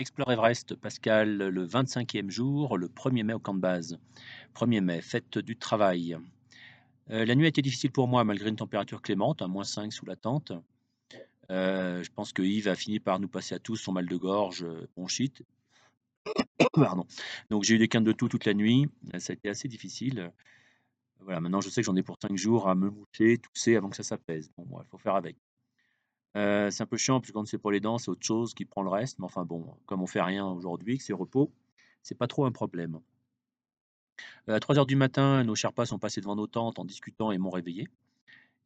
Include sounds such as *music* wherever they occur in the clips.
Explore Everest, Pascal, le 25e jour, le 1er mai au camp de base. 1er mai, fête du travail. Euh, la nuit a été difficile pour moi malgré une température clémente, à moins 5 sous la tente. Euh, je pense que Yves a fini par nous passer à tous son mal de gorge, bronchite. *coughs* Pardon. Donc j'ai eu des quintes de tout toute la nuit. Ça a été assez difficile. Voilà, maintenant je sais que j'en ai pour 5 jours à me moucher, tousser avant que ça s'apaise. Bon, il faut faire avec. Euh, c'est un peu chiant, parce que quand c'est pour les dents, c'est autre chose qui prend le reste. Mais enfin bon, comme on fait rien aujourd'hui, que c'est repos, c'est pas trop un problème. Euh, à 3 heures du matin, nos Sherpas sont passés devant nos tentes en discutant et m'ont réveillé.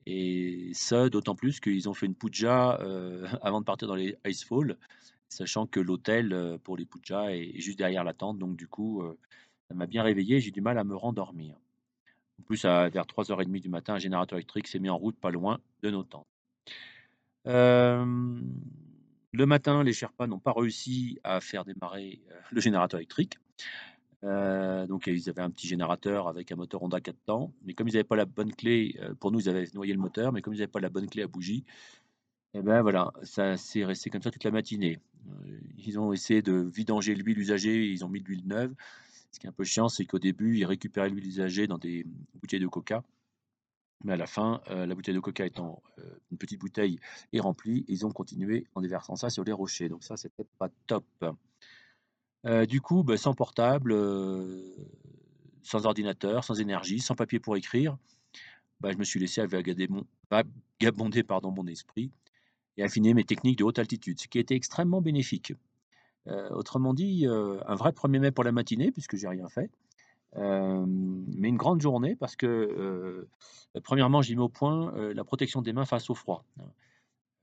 Et ça, d'autant plus qu'ils ont fait une puja euh, *laughs* avant de partir dans les Icefall, sachant que l'hôtel pour les pujas est juste derrière la tente. Donc du coup, ça m'a bien réveillé. J'ai du mal à me rendormir. En plus, à, vers 3h30 du matin, un générateur électrique s'est mis en route pas loin de nos tentes. Le matin, les Sherpas n'ont pas réussi à faire démarrer le générateur électrique. donc ils avaient un petit générateur avec un moteur Honda 4 temps, mais comme ils n'avaient pas la bonne clé, pour nous ils avaient noyé le moteur, mais comme ils n'avaient pas la bonne clé à bougie, et eh ben voilà, ça s'est resté comme ça toute la matinée. ils ont essayé de vidanger l'huile usagée, ils ont mis de l'huile neuve. Ce qui est un peu chiant, c'est qu'au début, ils récupéraient l'huile usagée dans des bouteilles de coca. Mais à la fin, euh, la bouteille de coca étant euh, une petite bouteille est remplie, ils ont continué en déversant ça sur les rochers. Donc ça, peut-être pas top. Euh, du coup, bah, sans portable, sans ordinateur, sans énergie, sans papier pour écrire, bah, je me suis laissé vagabonder mon esprit et affiner mes techniques de haute altitude, ce qui été extrêmement bénéfique. Autrement dit, un vrai 1er mai pour la matinée, puisque j'ai rien fait. Mais une grande journée parce que, premièrement, j'ai mis au point la protection des mains face au froid.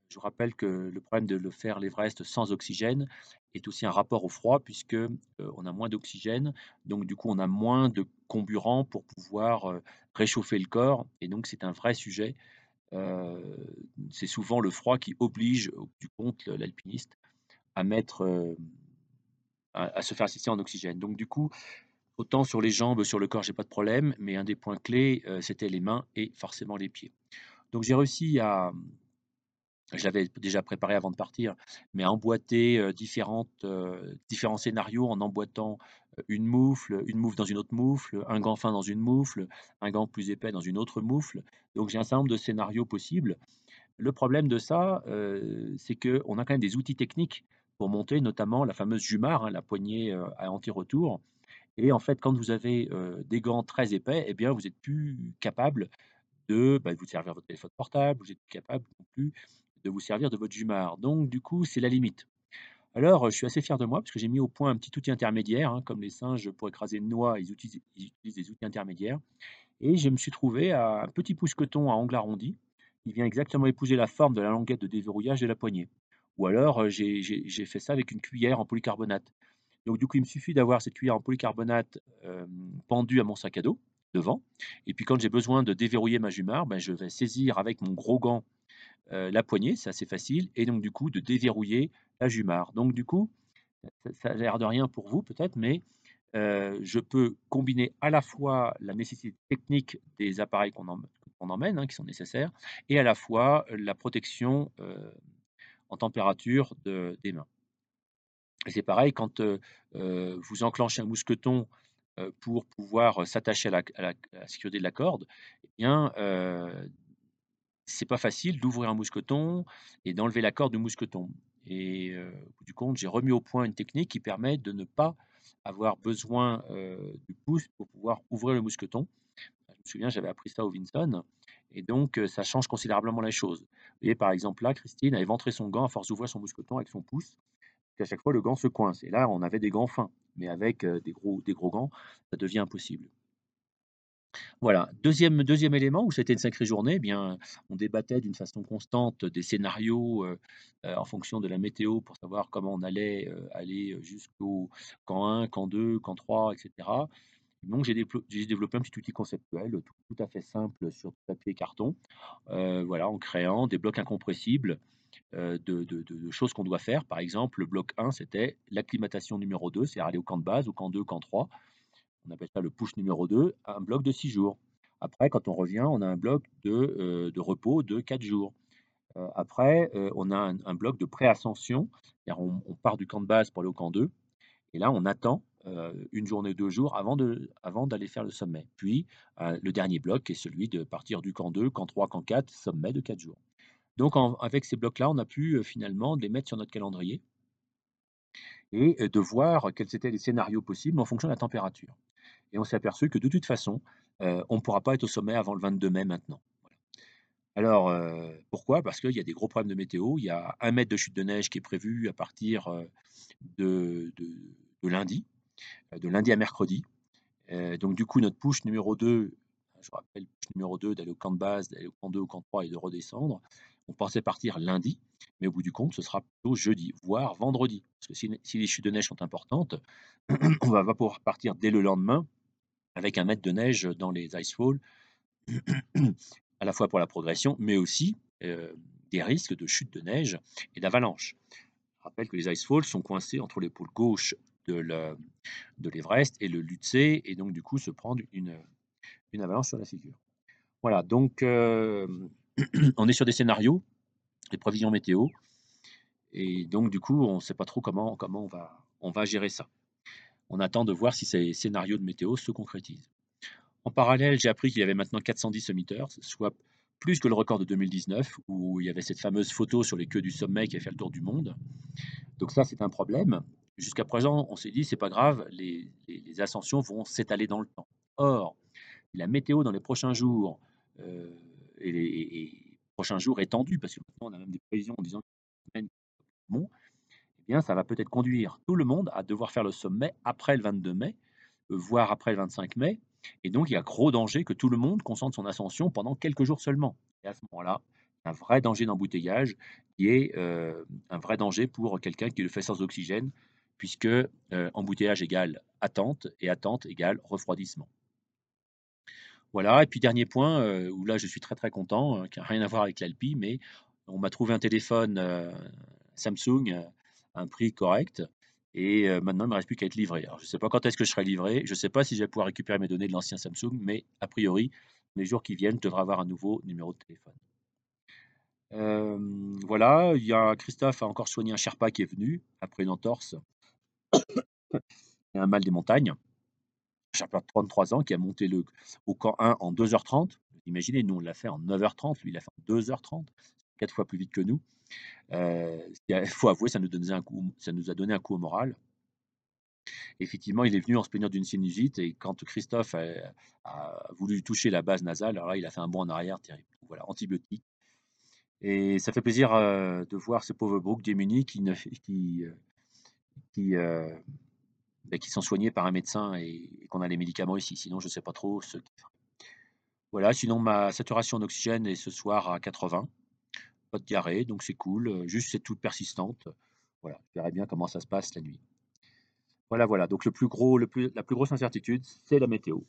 Je rappelle que le problème de le faire l'Everest sans oxygène est aussi un rapport au froid, puisque on a moins d'oxygène, donc du coup on a moins de comburant pour pouvoir réchauffer le corps, et donc c'est un vrai sujet. c'est souvent le froid qui oblige, du compte, l'alpiniste à à, se faire assister en oxygène. Donc du coup, autant sur les jambes, sur le corps, j'ai pas de problème, mais un des points clés, c'était les mains et forcément les pieds. Donc j'ai réussi à, je l'avais déjà préparé avant de partir, mais à emboîter différentes, différents scénarios en emboîtant une moufle, une moufle dans une autre moufle, un gant fin dans une moufle, un gant plus épais dans une autre moufle. Donc j'ai un certain nombre de scénarios possibles. Le problème de ça, c'est qu'on a quand même des outils techniques pour monter, notamment la fameuse Jumar, hein, la poignée à anti-retour. Et en fait, quand vous avez des gants très épais, eh bien, vous êtes plus capable de bah, vous servir votre téléphone portable, vous êtes plus capable non plus de vous servir de votre Jumar. Donc, du coup, c'est la limite. Alors, je suis assez fier de moi parce que j'ai mis au point un petit outil intermédiaire, hein, comme les singes pour écraser une noix, ils utilisent, ils utilisent, des outils intermédiaires. Et je me suis trouvé à un petit pouce-coton à angle arrondi. Il vient exactement épouser la forme de la languette de déverrouillage de la poignée. Ou alors, j'ai fait ça avec une cuillère en polycarbonate. Donc, du coup, il me suffit d'avoir cette cuillère en polycarbonate pendue à mon sac à dos, devant. Et puis, quand j'ai besoin de déverrouiller ma jumar, ben, je vais saisir avec mon gros gant la poignée, c'est assez facile, et donc, du coup, de déverrouiller la jumar. Donc, du coup, ça, a l'air de rien pour vous, peut-être, mais je peux combiner à la fois la nécessité technique des appareils qu'on emmène, hein, qui sont nécessaires, et à la fois la protection en température de, des mains. C'est pareil, quand vous enclenchez un mousqueton pour pouvoir s'attacher à, la, sécurité de la corde, eh bien, c'est pas facile d'ouvrir un mousqueton et d'enlever la corde du mousqueton. Et du compte, j'ai remis au point une technique qui permet de ne pas avoir besoin du pouce pour pouvoir ouvrir le mousqueton. Je me souviens, j'avais appris ça au Vinson. Et donc, ça change considérablement la chose. Vous voyez, par exemple, là, Christine avait ventré son gant à force d'ouvrir son mousqueton avec son pouce. À chaque fois, le gant se coince. Et là, on avait des gants fins. Mais avec des, gros, des gros gants, ça devient impossible. Voilà. Deuxième, deuxième élément où c'était une sacrée journée, eh bien, on débattait d'une façon constante des scénarios en fonction de la météo pour savoir comment on allait aller jusqu'au camp 1, camp 2, camp 3, etc. Donc, j'ai développé un petit outil conceptuel tout, à fait simple sur papier et carton, voilà, en créant des blocs incompressibles euh, de, choses qu'on doit faire. Par exemple, le bloc 1, c'était l'acclimatation numéro 2, c'est-à-dire aller au camp de base, au camp 2, camp 3. On appelle ça le push numéro 2, un bloc de 6 jours. Après, quand on revient, on a un bloc de, euh, repos de 4 jours. Heu, après, on a un bloc de pré-ascension, c'est-à-dire on part du camp de base pour aller au camp 2 et là on attend, 1 journée, 2 jours avant de avant d'aller faire le sommet. Puis, le dernier bloc est celui de partir du camp 2, camp 3, camp 4, sommet de 4 jours. Donc avec ces blocs-là, on a pu, finalement les mettre sur notre calendrier et de voir quels étaient les scénarios possibles en fonction de la température. Et on s'est aperçu que de toute façon, on ne pourra pas être au sommet avant le 22 mai maintenant. Alors, pourquoi? Parce qu'il y a des gros problèmes de météo. Il y a 1 mètre de chute de neige qui est prévu à partir, de lundi, de lundi à mercredi. Donc du coup, notre push numéro 2, je rappelle, push numéro 2 d'aller au camp de base, d'aller au camp 2, au camp 3 et de redescendre. On pensait partir lundi, mais au bout du compte, ce sera plutôt jeudi, voire vendredi. Parce que si les chutes de neige sont importantes, *clears throat* on va pas pouvoir partir dès le lendemain avec 1 mètre de neige dans les ice falls, *clears throat* à la fois pour la progression, mais aussi, heu, des risques de chute de neige et d'avalanche. Je rappelle que les ice falls sont coincés entre le pôle gauche de le de l'Everest et le Lhotse et donc du coup se prendre une, avalanche sur la figure. Voilà donc hem, *clears throat* on est sur des scénarios, des prévisions météo et donc du coup, on ne sait pas trop comment on va gérer ça. On attend de voir si ces scénarios de météo se concrétisent. En parallèle, j'ai appris qu'il y avait maintenant 410 summiters, soit plus que le record de 2019 où il y avait cette fameuse photo sur les queues du sommet qui a fait le tour du monde. Donc ça, c'est un problème. Jusqu'à présent, on s'est dit: «C'est pas grave, les ascensions vont s'étaler dans le temps». Or, la météo dans les prochains jours, heu, et les et et prochains jours étendus, parce que maintenant on a même des prévisions en disant bon, eh bien ça va peut-être conduire tout le monde à devoir faire le sommet après le 22 mai, heu, voire après le 25 mai et donc il y a gros danger que tout le monde concentre son ascension pendant quelques jours seulement et à ce moment-là, un vrai danger d'embouteillage qui est, heu, un vrai danger pour quelqu'un qui le fait sans oxygène puisque, heu, embouteillage égale attente et attente égale refroidissement. Voilà et puis dernier point, heu, où là je suis très, très content, heu, qui a rien à voir avec l'Alpi, mais on m'a trouvé un téléphone, heu, Samsung, à un prix correct et maintenant il me reste plus qu'à être livré. Alors je ne sais pas quand est-ce que je serai livré, je ne sais pas si je vais pouvoir récupérer mes données de l'ancien Samsung, mais a priori, les jours qui viennent, je devrais avoir un nouveau numéro de téléphone. Voilà, il y a Christophe a encore soigné un Sherpa qui est venu après une entorse *coughs* et un mal des montagnes. Sherpa de 33 ans qui a monté le au camp 1 en 2h30. Imaginez, nous on l'a fait en 9h30, lui il l'a fait en 2h30, 4 fois plus vite que nous. Heu, il faut avouer, ça nous a donné un coup au moral. Effectivement, il est venu en se plaignant d'une sinusite et quand Christophe a voulu toucher la base nasale, alors là, il a fait un bond en arrière terrible. Voilà, antibiotiques et ça fait plaisir, heu, de voir ce pauvre Brooke démuni qui bah, qui sont soignés par un médecin et qu'on a les médicaments ici. Sinon, je ne sais pas trop ce ferait. Voilà, sinon ma saturation en oxygène est ce soir à 80. Pas de diarrhée, donc c'est cool, juste cette toux persistante. Voilà, je verrai bien comment ça se passe la nuit. Voilà, voilà, donc le plus gros la plus grosse incertitude, c'est la météo.